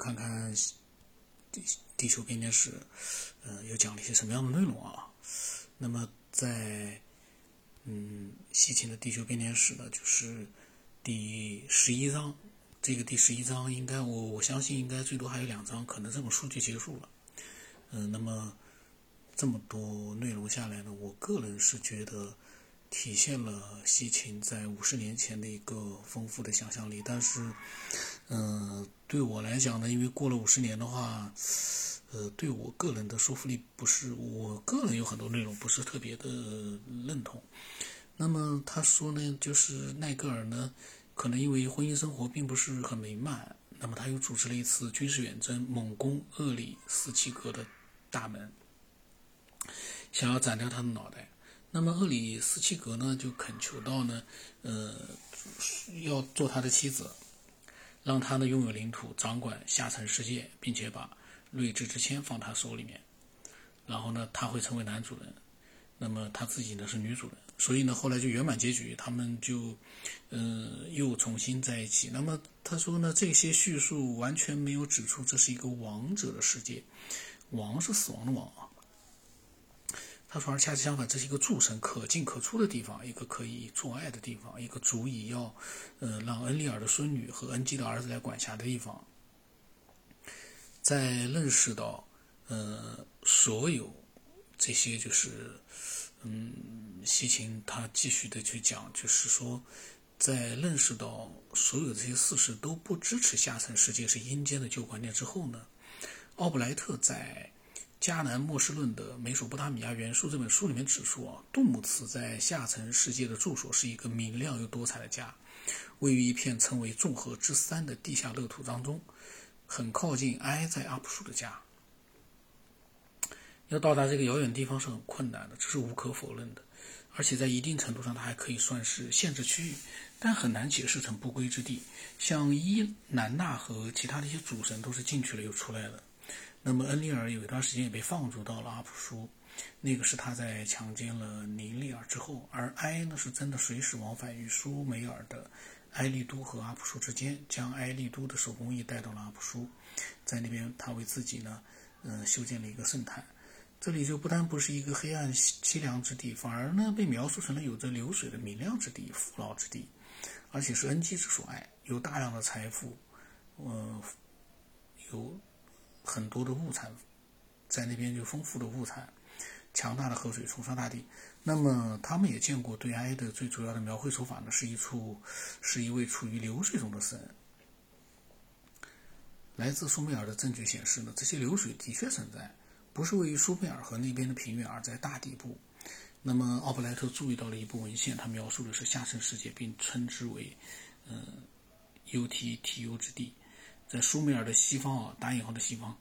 看看地地球编年史，呃，又讲了一些什么样的内容啊？那么在嗯西秦的地球编年史呢，就是第十一章。这个第十一章应该我我相信应该最多还有两章，可能这本书就结束了。嗯，那么这么多内容下来呢，我个人是觉得体现了西秦在五十年前的一个丰富的想象力。但是，嗯，对我来讲呢，因为过了五十年的话，呃，对我个人的说服力不是，我个人有很多内容不是特别的认同。那么他说呢，就是奈格尔呢。可能因为婚姻生活并不是很美满，那么他又组织了一次军事远征，猛攻厄里斯奇格的大门，想要斩掉他的脑袋。那么厄里斯奇格呢，就恳求到呢，呃，要做他的妻子，让他呢拥有领土，掌管下层世界，并且把睿智之签放他手里面，然后呢，他会成为男主人，那么他自己呢是女主人。所以呢，后来就圆满结局，他们就，呃，又重新在一起。那么他说呢，这些叙述完全没有指出这是一个王者的世界，王是死亡的王啊。他反，而恰恰相反，这是一个诸神可进可出的地方，一个可以做爱的地方，一个足以要，呃，让恩利尔的孙女和恩基的儿子来管辖的地方。在认识到，呃，所有这些就是。嗯，西秦他继续的去讲，就是说，在认识到所有这些事实都不支持下层世界是阴间的旧观念之后呢，奥布莱特在《迦南末世论的美索不达米亚元素》这本书里面指出啊，杜姆茨在下层世界的住所是一个明亮又多彩的家，位于一片称为众河之山的地下乐土当中，很靠近埃在阿普树的家。要到达这个遥远地方是很困难的，这是无可否认的。而且在一定程度上，它还可以算是限制区域，但很难解释成不归之地。像伊南娜和其他的一些主神都是进去了又出来了。那么恩利尔有一段时间也被放逐到了阿普舒，那个是他在强奸了尼利尔之后。而埃呢是真的随时往返于苏美尔的埃利都和阿普舒之间，将埃利都的手工艺带到了阿普舒，在那边他为自己呢，嗯，修建了一个圣坛。这里就不但不是一个黑暗凄凉之地，反而呢被描述成了有着流水的明亮之地、富饶之地，而且是恩基之所爱，有大量的财富，呃，有很多的物产，在那边就丰富的物产，强大的河水冲刷大地。那么他们也见过对埃的最主要的描绘手法呢，是一处是一位处于流水中的神。来自苏美尔的证据显示呢，这些流水的确存在。不是位于苏美尔河那边的平原，而在大底部。那么奥布莱特注意到了一部文献，它描述的是下层世界，并称之为“呃 UTTU 之地”。在苏美尔的西方啊，打引号的西方，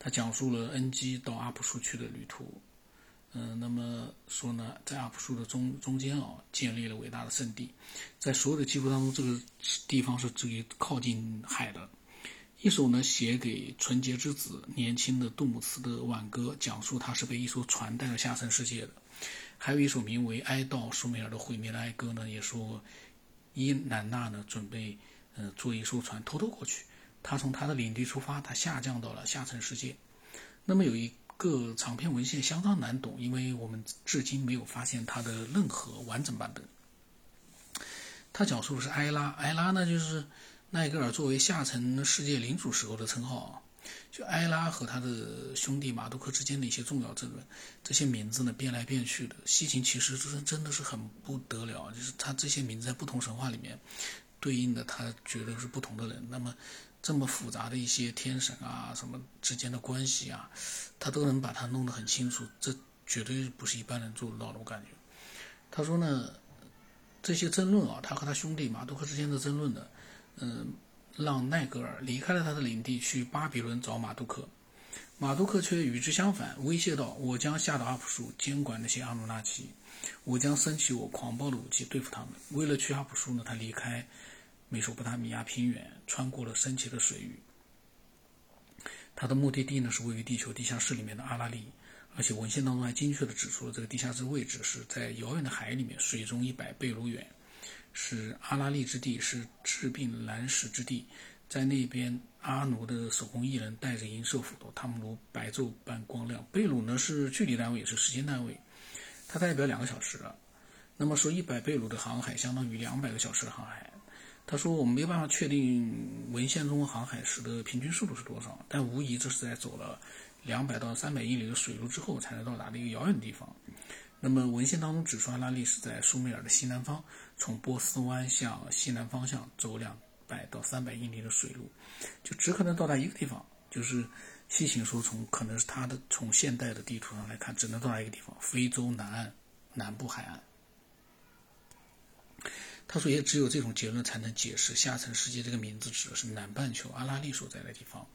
他讲述了恩基到阿普舒去的旅途。嗯，那么说呢，在阿普舒的中中间啊，建立了伟大的圣地。在所有的记录当中，这个地方是最靠近海的。一首呢写给纯洁之子年轻的杜姆茨的挽歌，讲述他是被一艘船带到下层世界的；还有一首名为《哀悼苏美尔的毁灭的哀歌》呢，也说伊南娜呢准备呃坐一艘船偷偷过去。他从他的领地出发，他下降到了下层世界。那么有一个长篇文献相当难懂，因为我们至今没有发现它的任何完整版本。他讲述的是埃拉，埃拉呢就是。奈格尔作为下层世界领主时候的称号啊，就埃拉和他的兄弟马杜克之间的一些重要争论，这些名字呢变来变去的。西秦其实真真的是很不得了，就是他这些名字在不同神话里面对应的，他觉得是不同的人。那么这么复杂的一些天神啊什么之间的关系啊，他都能把它弄得很清楚，这绝对不是一般人做得到的。我感觉，他说呢，这些争论啊，他和他兄弟马杜克之间的争论呢。嗯，让奈格尔离开了他的领地，去巴比伦找马杜克。马杜克却与之相反，威胁道：“我将下到阿普舒，监管那些阿努纳奇，我将升起我狂暴的武器对付他们。”为了去阿普舒呢，他离开美索不达米亚平原，穿过了深切的水域。他的目的地呢是位于地球地下室里面的阿拉利，而且文献当中还精确地指出了这个地下室位置是在遥远的海里面，水中一百贝鲁远。是阿拉利之地，是治病难使之地，在那边阿努的手工艺人带着银色斧头，他们如白昼般光亮。贝鲁呢是距离单位，也是时间单位，它代表两个小时了。那么说一百贝鲁的航海相当于两百个小时的航海。他说我们没办法确定文献中航海时的平均速度是多少，但无疑这是在走了两百到三百英里的水路之后才能到达的一个遥远的地方。那么文献当中指出，阿拉利是在苏美尔的西南方，从波斯湾向西南方向走两百到三百英里的水路，就只可能到达一个地方。就是西行说，从可能是他的从现代的地图上来看，只能到达一个地方——非洲南岸南部海岸。他说，也只有这种结论才能解释下层世界这个名字指的是南半球阿拉利所在的地方，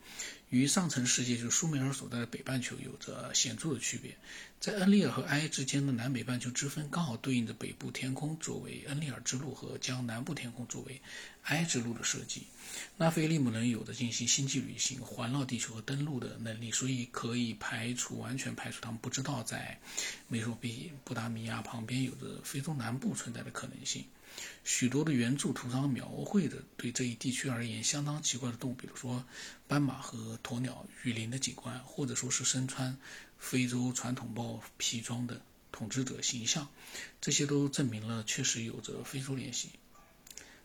与上层世界就是苏美尔所在的北半球有着显著的区别。在恩利尔和埃之间的南北半球之分，刚好对应着北部天空作为恩利尔之路和将南部天空作为埃之路的设计。纳菲利姆人有着进行星际旅行、环绕地球和登陆的能力，所以可以排除完全排除他们不知道在美索不达米亚旁边有着非洲南部存在的可能性。许多的原著图上描绘的对这一地区而言相当奇怪的动物，比如说斑马和鸵鸟、雨林的景观，或者说是身穿非洲传统豹皮装的统治者形象，这些都证明了确实有着非洲联系。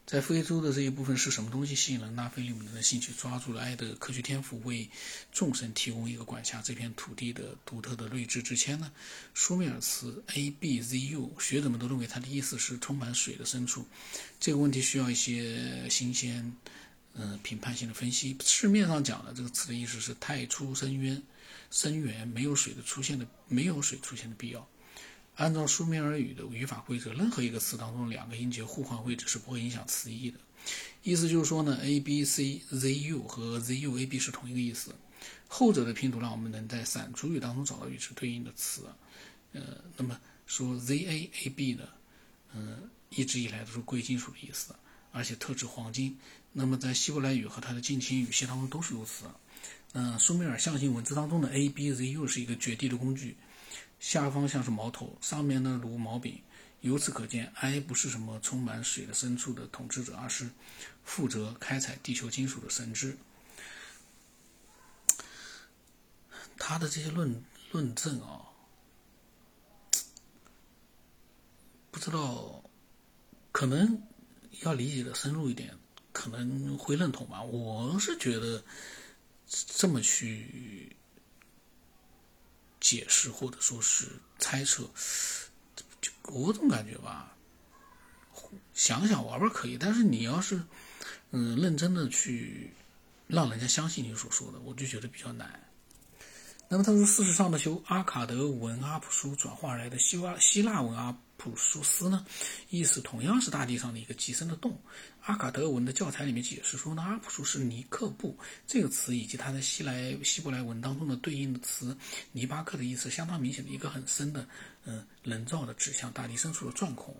在非洲的这一部分是什么东西吸引了拉菲利姆的兴趣，抓住了爱的科学天赋，为众神提供一个管辖这片土地的独特的睿智之签呢？舒美尔词 A B Z U，学者们都认为它的意思是充满水的深处。这个问题需要一些新鲜、嗯评判性的分析。市面上讲的这个词的意思是太出深渊、深源，没有水的出现的，没有水出现的必要。按照苏美尔语的语法规则，任何一个词当中两个音节互换位置是不会影响词义的。意思就是说呢，a b c z u 和 z u a b 是同一个意思。后者的拼读让我们能在散族语当中找到与之对应的词。呃，那么说 z a a b 呢，嗯，一直以来都是贵金属的意思，而且特指黄金。那么在希伯来语和它的近亲语系当中都是如此。嗯，苏美尔象形文字当中的 a b z u 是一个绝地的工具。下方像是矛头，上面呢如毛柄。由此可见埃不是什么充满水的深处的统治者，而是负责开采地球金属的神之。他的这些论论证啊，不知道可能要理解的深入一点，可能会认同吧。我是觉得这么去。解释或者说是猜测，就我总感觉吧，想想玩玩可以，但是你要是嗯认真的去让人家相信你所说的，我就觉得比较难。那么他说，事实上呢，由阿卡德文阿普苏转化而来的希腊希腊文阿。普苏斯呢，意思同样是大地上的一个极深的洞。阿卡德文的教材里面解释说呢，阿普苏是尼克布这个词以及它在希来希伯来文当中的对应的词尼巴克的意思相当明显的一个很深的，嗯，人造的指向大地深处的钻孔。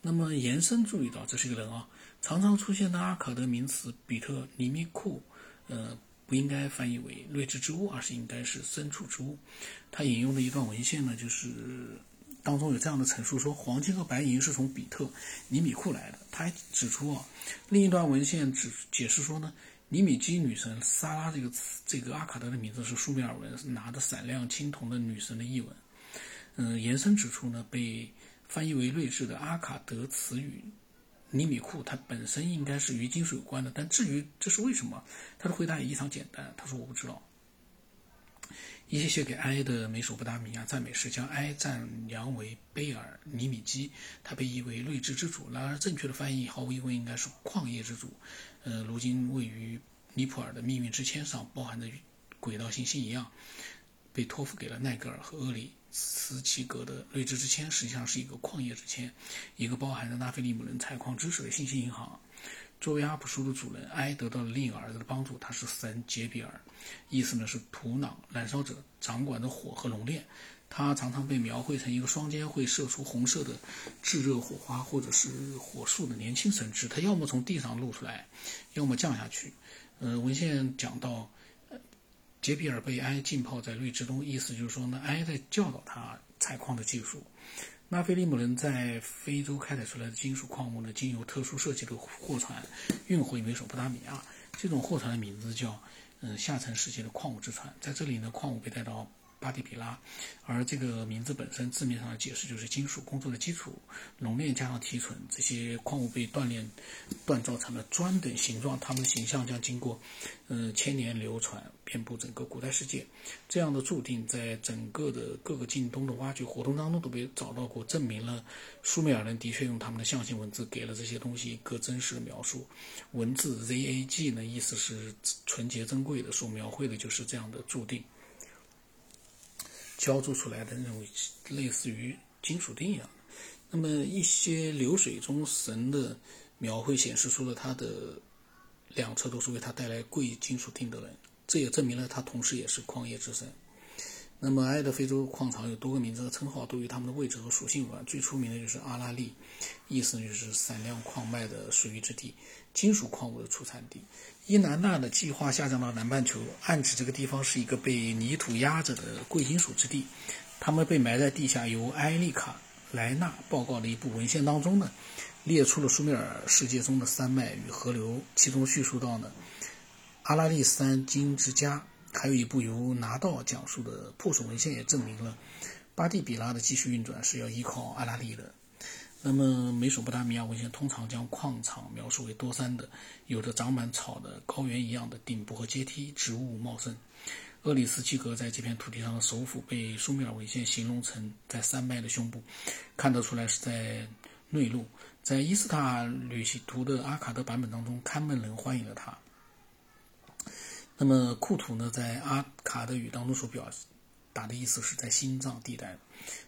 那么延伸注意到，这是一个人啊，常常出现的阿卡德名词比特尼米库，呃，不应该翻译为睿智之物，而是应该是深处之物。他引用的一段文献呢，就是。当中有这样的陈述说，黄金和白银是从比特尼米库来的。他还指出啊，另一段文献指解释说呢，尼米基女神萨拉这个词，这个阿卡德的名字是苏美尔文，拿着闪亮青铜的女神的译文。嗯，延伸指出呢，被翻译为睿智的阿卡德词语尼米库，它本身应该是与金属有关的。但至于这是为什么，他的回答也异常简单，他说我不知道。一些写给埃的美索不达米亚赞美诗将埃赞扬为贝尔尼米基，他被译为睿智之主。然而，正确的翻译毫无疑问应该是矿业之主。呃，如今位于尼泊尔的命运之签上包含的轨道信息一样，被托付给了奈格尔和厄里斯奇格的睿智之签，实际上是一个矿业之签，一个包含着拉菲利姆人采矿知识的信息银行。作为阿普苏的主人，埃得到了另一个儿子的帮助。他是神杰比尔，意思呢是土壤燃烧者，掌管着火和熔炼。他常常被描绘成一个双肩会射出红色的炙热火花或者是火树的年轻神智。他要么从地上露出来，要么降下去。呃，文献讲到，杰比尔被埃浸泡在绿之中，意思就是说呢，埃在教导他采矿的技术。拉菲利姆人在非洲开采出来的金属矿物呢，经由特殊设计的货船运回美索不达米亚。这种货船的名字叫嗯下沉世界的矿物之船，在这里呢，矿物被带到。巴蒂比拉，而这个名字本身字面上的解释就是金属工作的基础，熔炼加上提纯，这些矿物被锻炼、锻造成了砖等形状，它们的形象将经过，呃，千年流传，遍布整个古代世界。这样的注定，在整个的各个近东的挖掘活动当中都被找到过，证明了苏美尔人的确用他们的象形文字给了这些东西一个真实的描述。文字 ZAG 呢，意思是纯洁珍贵的，所描绘的就是这样的注定。浇筑出来的那种类似于金属钉一样，那么一些流水中神的描绘显示出了他的两侧都是为他带来贵金属钉的人，这也证明了他同时也是矿业之神。那么，埃德非洲矿场有多个名字和称号，都与他们的位置和属性有关。最出名的就是阿拉利，意思就是闪亮矿脉的水域之地，金属矿物的出产地。伊南娜的计划下降到南半球，暗指这个地方是一个被泥土压着的贵金属之地。他们被埋在地下，由埃利卡莱纳报告的一部文献当中呢，列出了苏美尔世界中的山脉与河流，其中叙述到呢，阿拉利山金之家。还有一部由拿道讲述的破损文献也证明了，巴蒂比拉的继续运转是要依靠阿拉利的。那么，美索不达米亚文献通常将矿场描述为多山的，有着长满草的高原一样的顶部和阶梯，植物茂盛。厄里斯基格在这片土地上的首府被苏美尔文献形容成在山脉的胸部，看得出来是在内陆。在伊斯塔旅行图的阿卡德版本当中，看门人欢迎了他。那么库图呢，在阿卡德语当中所表达的意思是在心脏地带。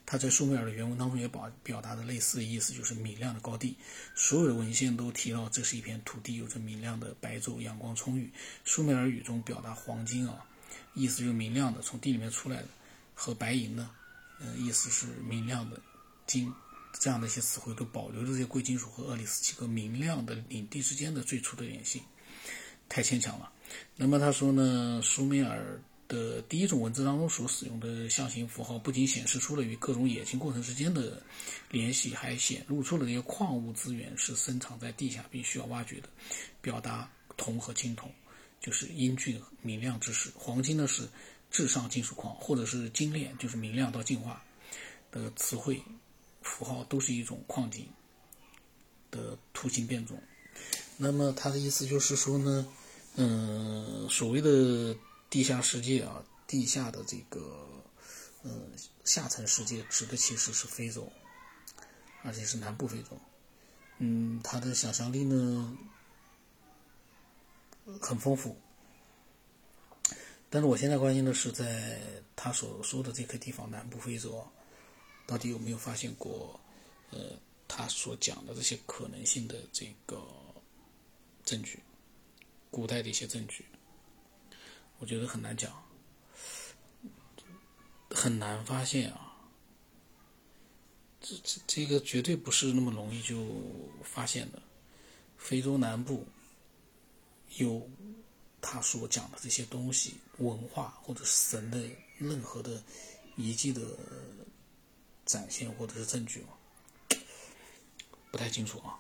他在苏美尔的原文当中也表表达的类似的意思，就是明亮的高地。所有的文献都提到这是一片土地，有着明亮的白昼，阳光充裕。苏美尔语中表达黄金啊，意思就是明亮的，从地里面出来的；和白银呢，呃，意思是明亮的金。这样的一些词汇都保留着这些贵金属和厄里斯七个明亮的领地之间的最初的联系。太牵强了。那么他说呢，苏美尔的第一种文字当中所使用的象形符号，不仅显示出了与各种冶金过程之间的联系，还显露出了这些矿物资源是深藏在地下并需要挖掘的。表达铜和青铜，就是英俊明亮之时；黄金呢是至上金属矿，或者是精炼，就是明亮到进化的词汇符号，都是一种矿井的图形变种。那么他的意思就是说呢，嗯，所谓的地下世界啊，地下的这个，嗯，下层世界指的其实是非洲，而且是南部非洲。嗯，他的想象力呢很丰富，但是我现在关心的是，在他所说的这个地方，南部非洲，到底有没有发现过，呃，他所讲的这些可能性的这个。证据，古代的一些证据，我觉得很难讲，很难发现啊。这这这个绝对不是那么容易就发现的。非洲南部有他所讲的这些东西，文化或者神的任何的遗迹的展现或者是证据吗？不太清楚啊。